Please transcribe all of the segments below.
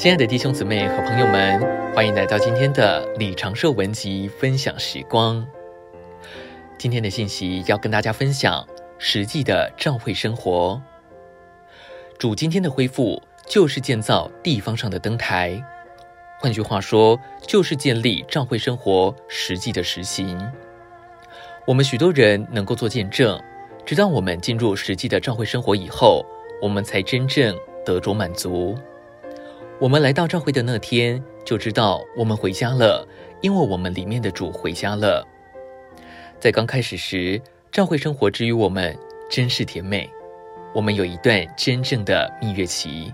亲爱的弟兄姊妹和朋友们，欢迎来到今天的李长寿文集分享时光。今天的信息要跟大家分享实际的教会生活。主今天的恢复就是建造地方上的灯台，换句话说，就是建立教会生活实际的实行。我们许多人能够做见证，直到我们进入实际的教会生活以后，我们才真正得着满足。我们来到教会的那天，就知道我们回家了，因为我们里面的主回家了。在刚开始时，教会生活之于我们真是甜美。我们有一段真正的蜜月期，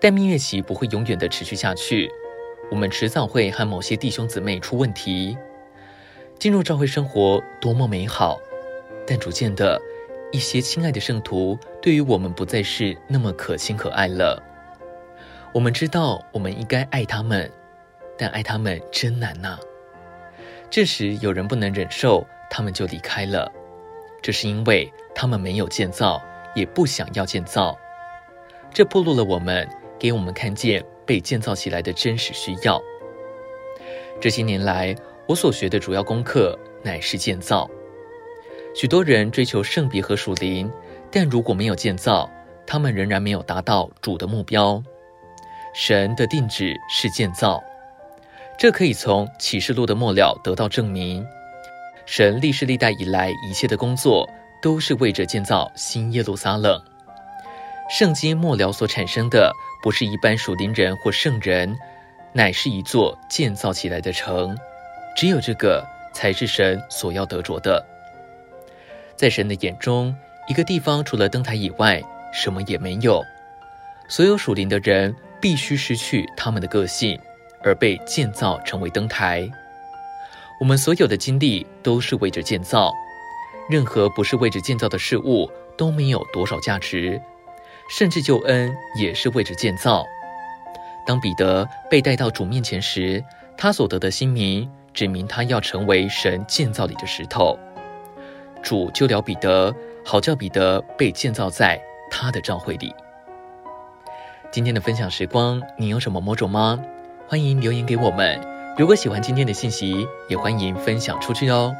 但蜜月期不会永远的持续下去。我们迟早会和某些弟兄姊妹出问题。进入教会生活多么美好，但逐渐的，一些亲爱的圣徒对于我们不再是那么可亲可爱了。我们知道，我们应该爱他们，但爱他们真难呐。这时，有人不能忍受，他们就离开了。这是因为他们没有建造，也不想要建造。这暴露了我们，给我们看见被建造起来的真实需要。这些年来，我所学的主要功课乃是建造。许多人追求圣别和属灵，但如果没有建造，他们仍然没有达到主的目标。神的定旨是建造，这可以从启示录的末了得到证明。神历世历代以来一切的工作，都是为着建造新耶路撒冷。圣经末了所产生的，不是一般属灵人或圣人，乃是一座建造起来的城。只有这个，才是神所要得着的。在神的眼中，一个地方除了灯台以外，什么也没有。所有属灵的人。必须失去他们的个性，而被建造成为灯台。我们所有的经历都是为着建造，任何不是为着建造的事物都没有多少价值，甚至救恩也是为着建造。当彼得被带到主面前时，他所得的新名指明他要成为神建造里的石头。主救了彼得，好叫彼得被建造在他的教会里。今天的分享时光，你有什么魔种吗？欢迎留言给我们。如果喜欢今天的信息，也欢迎分享出去哦。